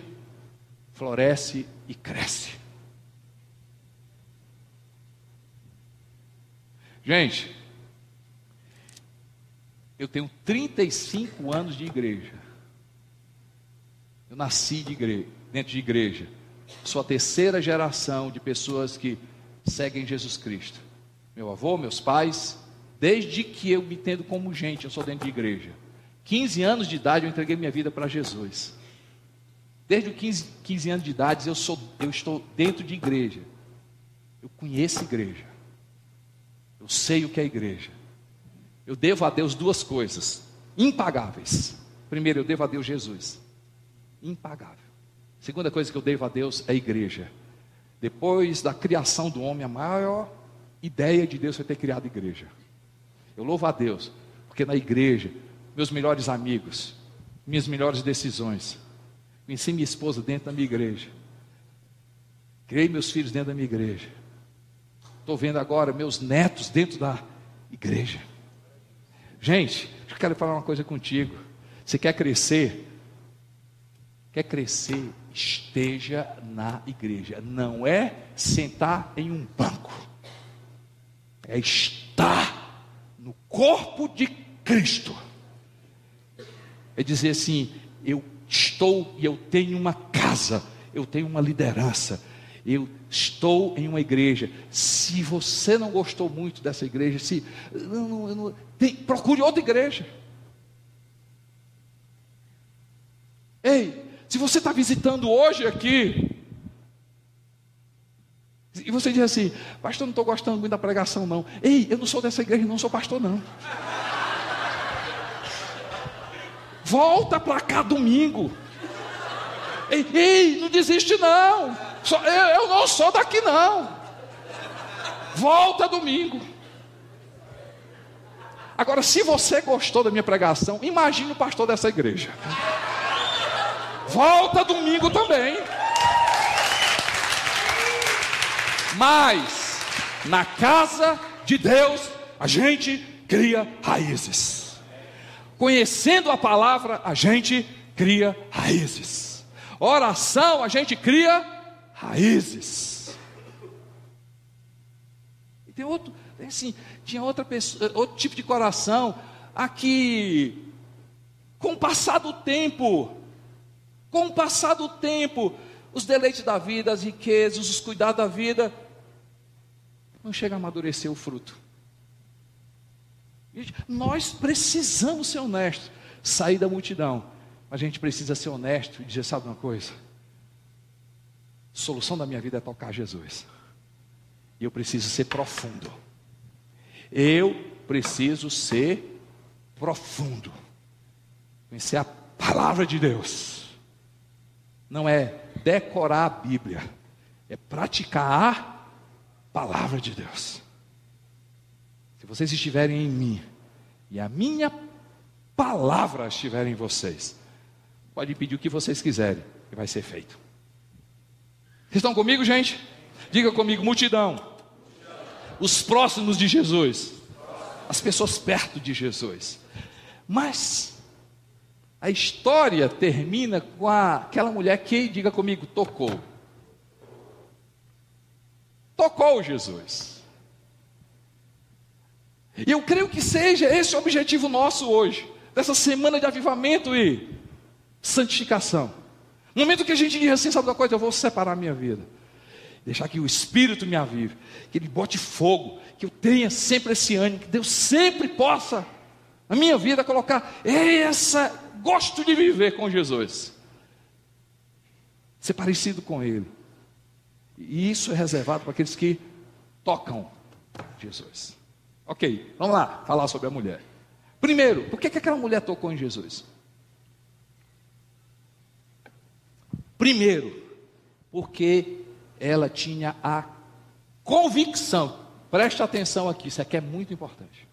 [SPEAKER 2] floresce e cresce. Gente, eu tenho 35 anos de igreja. Eu nasci de igreja, dentro de igreja. Sou a terceira geração de pessoas que seguem Jesus Cristo. Meu avô, meus pais, desde que eu me entendo como gente, eu sou dentro de igreja. 15 anos de idade eu entreguei minha vida para Jesus. Desde os 15, 15 anos de idade eu, sou, eu estou dentro de igreja. Eu conheço igreja. Eu sei o que é igreja. Eu devo a Deus duas coisas impagáveis. Primeiro, eu devo a Deus Jesus. Impagável. Segunda coisa que eu devo a Deus é a igreja. Depois da criação do homem, a maior ideia de Deus foi ter criado a igreja. Eu louvo a Deus, porque na igreja, meus melhores amigos, minhas melhores decisões, conheci minha esposa dentro da minha igreja, criei meus filhos dentro da minha igreja, estou vendo agora meus netos dentro da igreja. Gente, eu quero falar uma coisa contigo. Você quer crescer? Quer crescer? Esteja na igreja. Não é sentar em um banco. É estar no corpo de Cristo. É dizer assim: eu estou e eu tenho uma casa, eu tenho uma liderança, eu estou em uma igreja. Se você não gostou muito dessa igreja, se não, não, tem, procure outra igreja. Ei, se você está visitando hoje aqui, e você diz assim, pastor, não estou gostando muito da pregação, não. Ei, eu não sou dessa igreja, não sou pastor, não. Volta para cá domingo. Ei, ei, não desiste, não. Eu, eu não sou daqui, não. Volta domingo. Agora, se você gostou da minha pregação, imagine o pastor dessa igreja. Volta domingo também. Mas, na casa de Deus, a gente cria raízes. Conhecendo a palavra, a gente cria raízes. Oração, a gente cria raízes. E tem outro, assim, tinha outra pessoa, outro tipo de coração, aqui, com o passar do tempo, com o passar do tempo, os deleites da vida, as riquezas, os cuidados da vida, não chega a amadurecer o fruto. Nós precisamos ser honestos, sair da multidão, mas a gente precisa ser honesto e dizer: sabe uma coisa? A solução da minha vida é tocar Jesus, e eu preciso ser profundo. Eu preciso ser profundo, conhecer a palavra de Deus, não é decorar a Bíblia, é praticar a palavra de Deus. Se vocês estiverem em mim e a minha palavra estiver em vocês, pode pedir o que vocês quiserem e vai ser feito. Vocês estão comigo, gente? Diga comigo, multidão. Os próximos de Jesus. As pessoas perto de Jesus. Mas a história termina com a, aquela mulher que, diga comigo, tocou. Tocou Jesus. E eu creio que seja esse o objetivo nosso hoje, dessa semana de avivamento e santificação. No momento que a gente diz assim, sabe uma coisa, eu vou separar a minha vida. Deixar que o Espírito me avive, que Ele bote fogo, que eu tenha sempre esse ânimo, que Deus sempre possa, na minha vida, colocar essa gosto de viver com Jesus. Ser parecido com Ele. E isso é reservado para aqueles que tocam Jesus. Ok, vamos lá falar sobre a mulher. Primeiro, por que, que aquela mulher tocou em Jesus? Primeiro, porque ela tinha a convicção, preste atenção aqui, isso aqui é muito importante.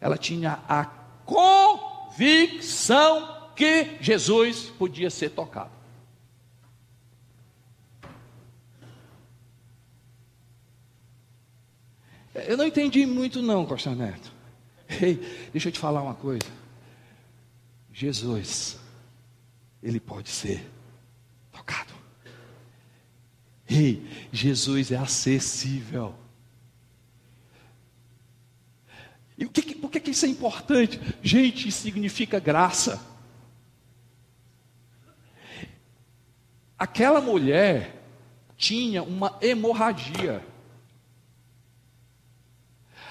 [SPEAKER 2] Ela tinha a convicção convicção que Jesus podia ser tocado. Eu não entendi muito não, Costa Neto. Ei, deixa eu te falar uma coisa. Jesus, ele pode ser tocado. Ei, Jesus é acessível. E o que, por que isso é importante? Gente, significa graça. Aquela mulher tinha uma hemorragia.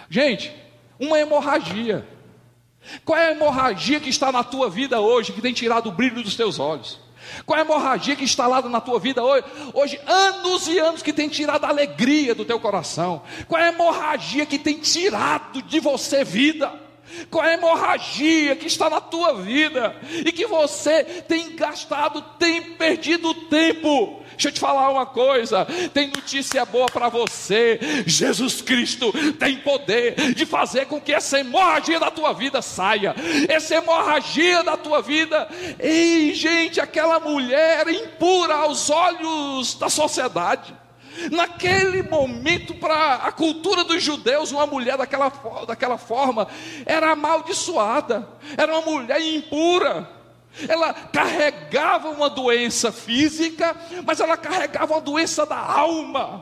[SPEAKER 2] Gente, uma hemorragia. Qual é a hemorragia que está na tua vida hoje, que tem tirado o brilho dos teus olhos? Qual é a hemorragia que está instalada na tua vida hoje? Hoje, anos e anos que tem tirado a alegria do teu coração. Qual é a hemorragia que tem tirado de você vida? Qual é a hemorragia que está na tua vida e que você tem gastado, tem perdido tempo? Deixa eu te falar uma coisa: tem notícia boa para você. Jesus Cristo tem poder de fazer com que essa hemorragia da tua vida saia. Essa hemorragia da tua vida. Ei, gente, aquela mulher impura aos olhos da sociedade. Naquele momento, para a cultura dos judeus, uma mulher daquela, daquela forma era amaldiçoada, era uma mulher impura. Ela carregava uma doença física, mas ela carregava uma doença da alma.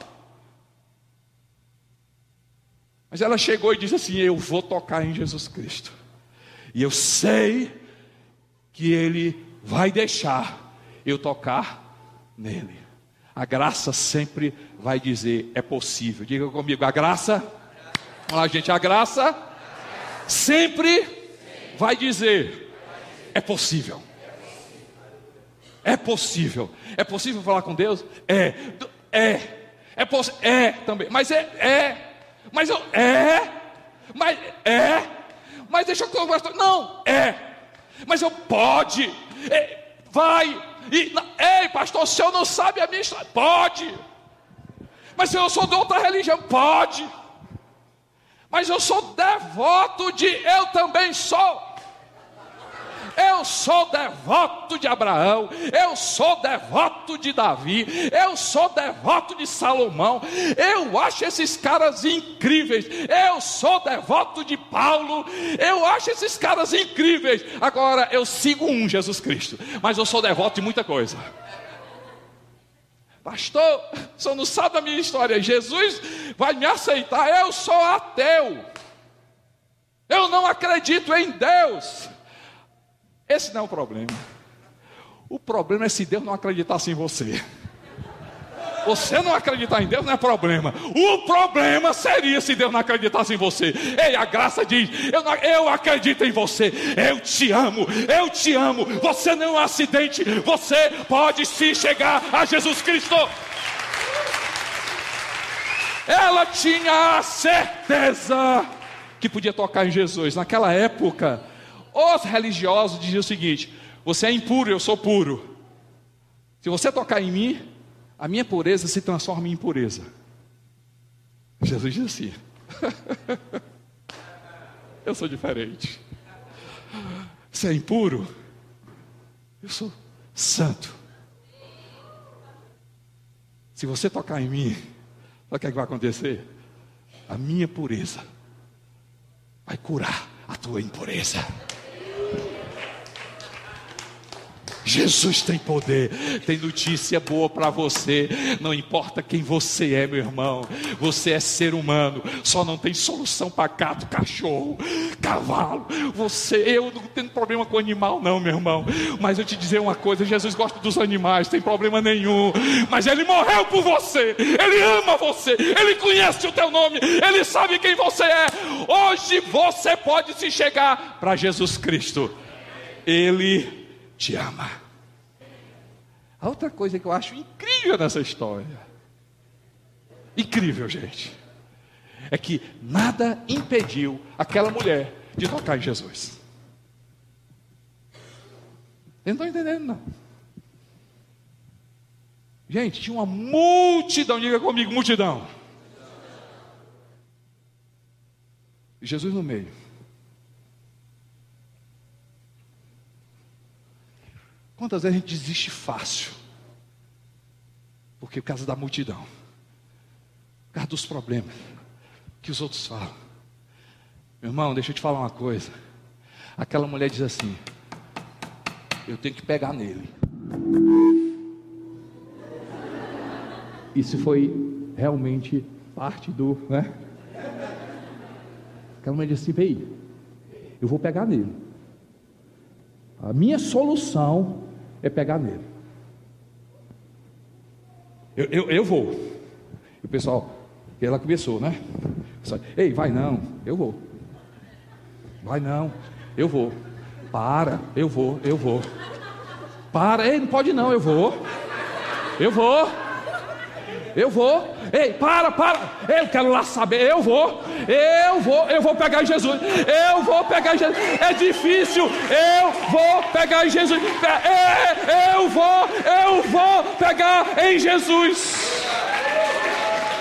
[SPEAKER 2] Mas ela chegou e disse assim: Eu vou tocar em Jesus Cristo, e eu sei que Ele vai deixar eu tocar nele. A graça sempre vai dizer: É possível. Diga comigo: a graça. Vamos lá, gente, a graça sempre vai dizer: é possível. É possível. É possível falar com Deus? É. É. É possível. É também. Mas é. É. Mas eu. É. Mas é. Mas deixa eu. Não. É. Mas eu pode. É. Vai. E, ei, pastor, o senhor não sabe a minha história? Pode. Mas se eu sou de outra religião? Pode. Mas eu sou devoto de eu também sou. Eu sou devoto de Abraão, eu sou devoto de Davi, eu sou devoto de Salomão. Eu acho esses caras incríveis. Eu sou devoto de Paulo, eu acho esses caras incríveis. Agora eu sigo um Jesus Cristo, mas eu sou devoto de muita coisa. Pastor, você não sabe a minha história. Jesus vai me aceitar. Eu sou ateu. Eu não acredito em Deus. Esse não é o problema. O problema é se Deus não acreditasse em você. Você não acreditar em Deus não é problema. O problema seria se Deus não acreditasse em você. Ei, a graça diz: eu, não, eu acredito em você. Eu te amo. Eu te amo. Você não é um acidente. Você pode se chegar a Jesus Cristo. Ela tinha a certeza que podia tocar em Jesus. Naquela época, os religiosos diziam o seguinte: você é impuro, eu sou puro. Se você tocar em mim, a minha pureza se transforma em impureza. Jesus diz assim: eu sou diferente. Você é impuro, eu sou santo. Se você tocar em mim, sabe o que, é que vai acontecer? A minha pureza vai curar a tua impureza. Jesus tem poder, tem notícia boa para você. Não importa quem você é, meu irmão, você é ser humano, só não tem solução para gato, cachorro, cavalo. Você, eu não tenho problema com animal, não, meu irmão. Mas eu te dizer uma coisa: Jesus gosta dos animais, tem problema nenhum. Mas Ele morreu por você, Ele ama você, Ele conhece o teu nome, Ele sabe quem você é. Hoje você pode se chegar para Jesus Cristo. Ele te ama. A outra coisa que eu acho incrível nessa história, incrível, gente, é que nada impediu aquela mulher de tocar em Jesus. Vocês não estão entendendo, não. Gente, tinha uma multidão, diga comigo, multidão. Jesus no meio. Quantas vezes a gente desiste fácil? Porque por causa da multidão, por causa dos problemas que os outros falam. Meu irmão, deixa eu te falar uma coisa. Aquela mulher diz assim: Eu tenho que pegar nele. Isso foi realmente parte do, né? Aquela mulher diz assim: Vem, eu vou pegar nele. A minha solução é pegar nele. Eu, eu, eu vou. E o pessoal, ela começou, né? Ei, vai não, eu vou. Vai não, eu vou. Para, eu vou, eu vou. Para, ei, não pode não, eu vou. Eu vou. Eu vou. Ei, para, para. Eu quero lá saber. Eu vou. Eu vou. Eu vou pegar Jesus. Eu vou pegar Jesus. É difícil. Eu vou pegar em Jesus. É, eu vou. Eu vou pegar em Jesus.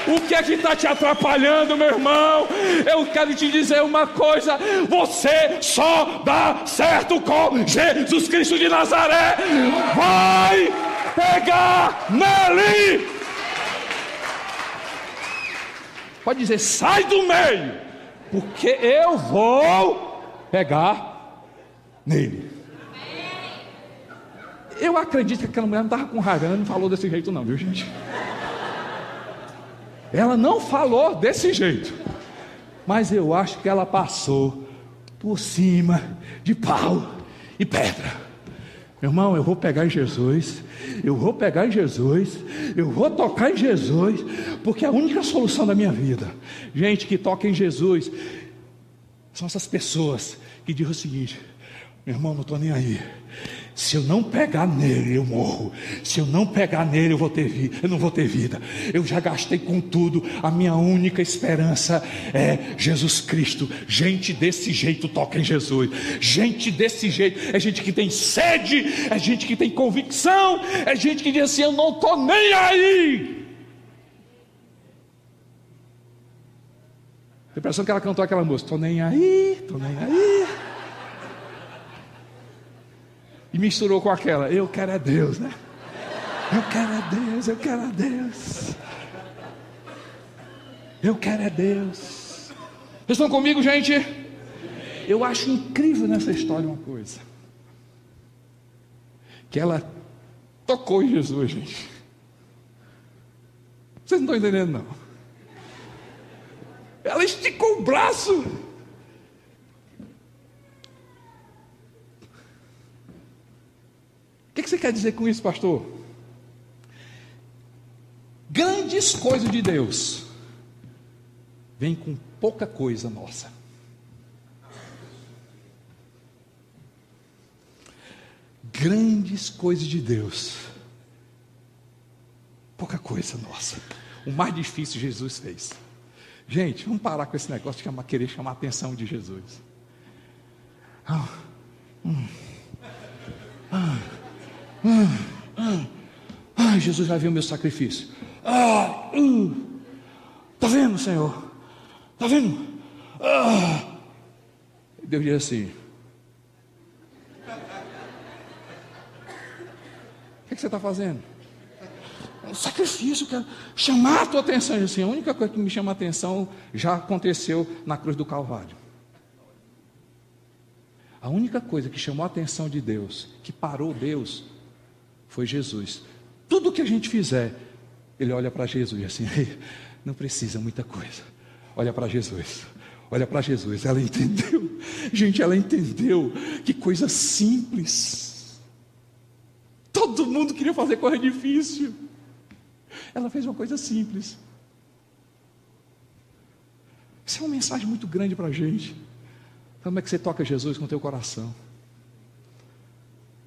[SPEAKER 2] O que é que está te atrapalhando, meu irmão? Eu quero te dizer uma coisa: você só dá certo com Jesus Cristo de Nazaré. Vai pegar nele. Pode dizer, sai do meio, porque eu vou pegar nele. Eu acredito que aquela mulher não estava com raiva, ela não falou desse jeito, não, viu, gente? Ela não falou desse jeito, mas eu acho que ela passou por cima de pau e pedra. Meu irmão, eu vou pegar em Jesus, eu vou pegar em Jesus, eu vou tocar em Jesus, porque é a única solução da minha vida. Gente que toca em Jesus são essas pessoas que dizem o seguinte: meu irmão, não estou nem aí. Se eu não pegar nele, eu morro. Se eu não pegar nele, eu vou ter vida. Eu não vou ter vida. Eu já gastei com tudo. A minha única esperança é Jesus Cristo. Gente desse jeito toca em Jesus. Gente desse jeito é gente que tem sede, é gente que tem convicção, é gente que diz assim: eu não estou nem aí. Tem a impressão que ela cantou aquela música: estou nem aí, estou nem aí e misturou com aquela. Eu quero é Deus, né? Eu quero é Deus, eu quero é Deus. Eu quero é Deus. Vocês estão comigo, gente? Eu acho incrível nessa história uma coisa. Que ela tocou em Jesus, gente. Vocês não estão entendendo, não. Ela esticou o braço. O que, você quer dizer com isso, pastor? Grandes coisas de Deus vêm com pouca coisa nossa. Grandes coisas de Deus, pouca coisa nossa. O mais difícil Jesus fez. Gente, vamos parar com esse negócio de chamar, querer chamar a atenção de Jesus. Ah, hum, ah. Ah, ah, Jesus já viu meu sacrifício. Ah, uh, tá vendo, Senhor? Tá vendo? Ah. Deus diz assim: O que, é que você está fazendo? Um sacrifício, quero chamar a tua atenção. Assim, a única coisa que me chama a atenção já aconteceu na cruz do Calvário. A única coisa que chamou a atenção de Deus, que parou Deus, foi Jesus. Tudo que a gente fizer, ele olha para Jesus e assim, não precisa muita coisa. Olha para Jesus. Olha para Jesus, ela entendeu. Gente, ela entendeu que coisa simples. Todo mundo queria fazer coisa difícil. Ela fez uma coisa simples. Isso é uma mensagem muito grande para a gente. Como é que você toca Jesus com o teu coração?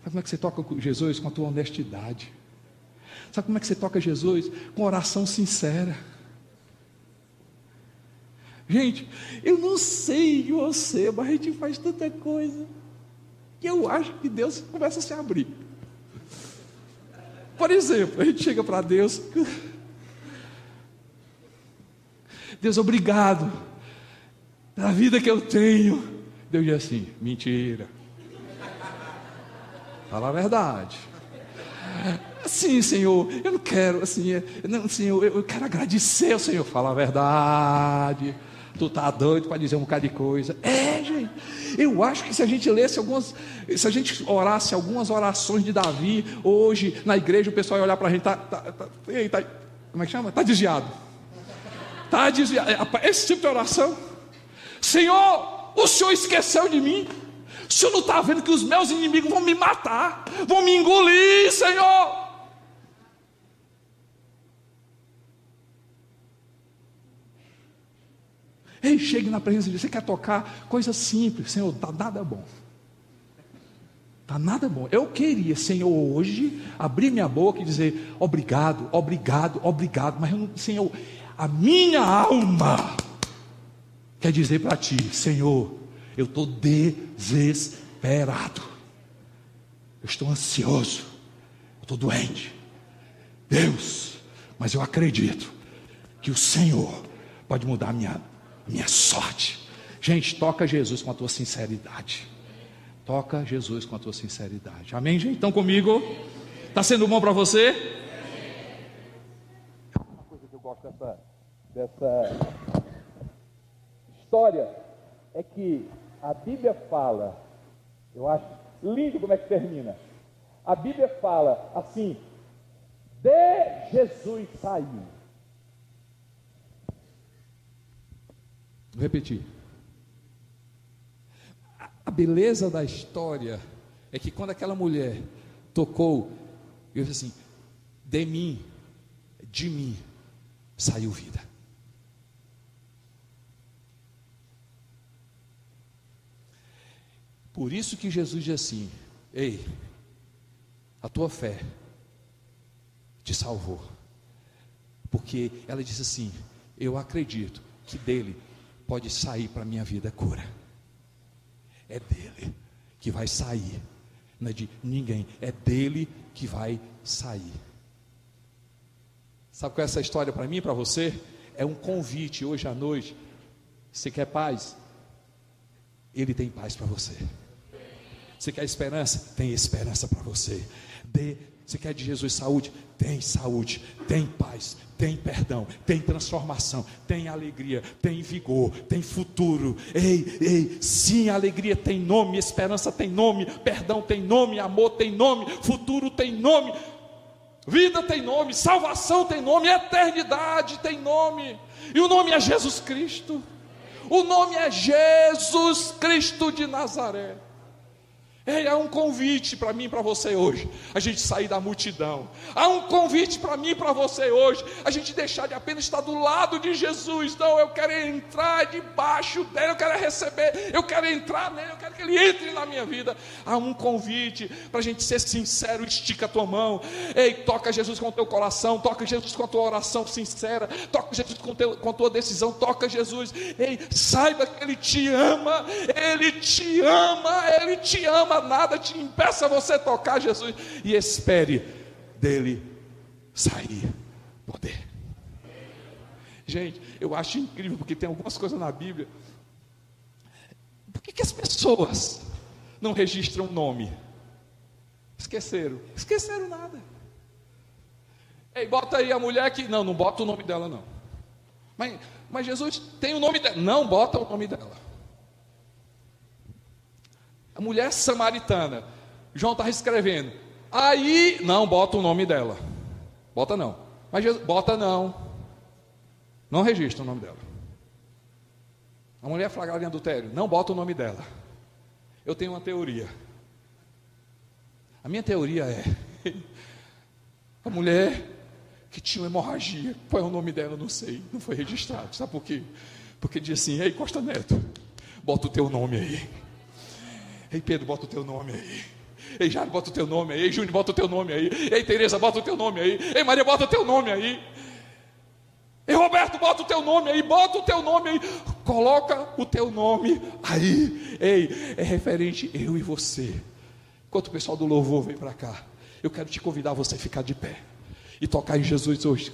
[SPEAKER 2] Sabe como é que você toca Jesus? Com a tua honestidade. Sabe como é que você toca Jesus? Com oração sincera. Gente, eu não sei de você, mas a gente faz tanta coisa que eu acho que Deus começa a se abrir. Por exemplo, a gente chega para Deus. Deus, obrigado pela vida que eu tenho. Deus diz assim: mentira. Fala a verdade. Sim, Senhor, eu não quero, assim, é, não, Senhor, eu quero agradecer ao Senhor. Fala a verdade. Tu tá doido para dizer um bocado de coisa. É, gente. Eu acho que se a gente lesse algumas, se a gente orasse algumas orações de Davi hoje na igreja, o pessoal ia olhar para a gente, tá, tá, tá, tá, como é que chama? Tá desviado. Tá desviado. É, esse tipo de oração. Senhor, o Senhor esqueceu de mim. O senhor não está vendo que os meus inimigos vão me matar, vão me engolir, Senhor. Ei, chegue na presença de Deus. Você quer tocar coisa simples, Senhor, tá nada bom. Tá nada bom. Eu queria, Senhor, hoje abrir minha boca e dizer obrigado, obrigado, obrigado, mas eu não, Senhor, a minha alma quer dizer para ti, Senhor, eu estou desesperado, eu estou ansioso, eu estou doente. Deus, mas eu acredito que o Senhor pode mudar a minha, a minha sorte. Gente, toca Jesus com a tua sinceridade. Toca Jesus com a tua sinceridade. Amém, gente? Estão comigo? Está sendo bom para você? Uma coisa que eu gosto dessa, dessa história é que a Bíblia fala, eu acho lindo como é que termina. A Bíblia fala assim: de Jesus saiu. Repetir. A beleza da história é que quando aquela mulher tocou, eu disse assim: de mim, de mim, saiu vida. Por isso que Jesus diz assim: Ei, a tua fé te salvou. Porque ela disse assim: Eu acredito que dele pode sair para a minha vida cura. É dele que vai sair, não é de ninguém, é dele que vai sair. Sabe qual é essa história para mim e para você? É um convite hoje à noite. Você quer paz? Ele tem paz para você. Você quer esperança? Tem esperança para você. Dê. Você quer de Jesus saúde? Tem saúde, tem paz, tem perdão, tem transformação, tem alegria, tem vigor, tem futuro. Ei, ei, sim, alegria tem nome, esperança tem nome, perdão tem nome, amor tem nome, futuro tem nome, vida tem nome, salvação tem nome, eternidade tem nome. E o nome é Jesus Cristo. O nome é Jesus Cristo de Nazaré. Ei, há um convite para mim e para você hoje, a gente sair da multidão. Há um convite para mim e para você hoje, a gente deixar de apenas estar do lado de Jesus. Não, eu quero entrar debaixo dele, eu quero receber, eu quero entrar nele, eu quero que ele entre na minha vida. Há um convite para a gente ser sincero, estica a tua mão. Ei, toca Jesus com o teu coração, toca Jesus com a tua oração sincera, toca Jesus com, teu, com a tua decisão, toca Jesus. Ei, saiba que ele te ama, ele te ama, ele te ama nada te impeça você tocar Jesus e espere dele sair poder. Gente, eu acho incrível porque tem algumas coisas na Bíblia. Por que, que as pessoas não registram o nome? Esqueceram. Esqueceram nada. Ei, bota aí a mulher que. Não, não bota o nome dela, não. Mas, mas Jesus tem o nome dela. Não bota o nome dela. A mulher samaritana. João está escrevendo. Aí, não, bota o nome dela. Bota não. Mas Jesus, bota não. Não registra o nome dela. A mulher flagrada em adultério. Não bota o nome dela. Eu tenho uma teoria. A minha teoria é: a mulher que tinha hemorragia, qual é o nome dela? Não sei, não foi registrado. Sabe por quê? Porque diz assim: Ei, Costa Neto, bota o teu nome aí. Ei, Pedro, bota o teu nome aí. Ei, Jairo, bota o teu nome aí. Ei, Júnior, bota o teu nome aí. Ei, Tereza, bota o teu nome aí. Ei, Maria, bota o teu nome aí. Ei, Roberto, bota o teu nome aí. Bota o teu nome aí. Coloca o teu nome aí. Ei, é referente eu e você. Enquanto o pessoal do louvor vem para cá, eu quero te convidar você a ficar de pé e tocar em Jesus hoje.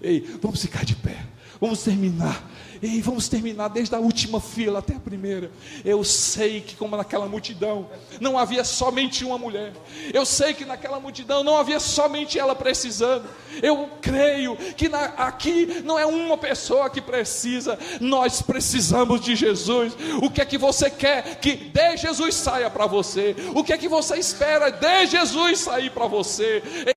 [SPEAKER 2] Ei, vamos ficar de pé. Vamos terminar. E vamos terminar desde a última fila até a primeira. Eu sei que, como naquela multidão, não havia somente uma mulher. Eu sei que naquela multidão não havia somente ela precisando. Eu creio que na, aqui não é uma pessoa que precisa, nós precisamos de Jesus. O que é que você quer que de Jesus saia para você? O que é que você espera de Jesus sair para você?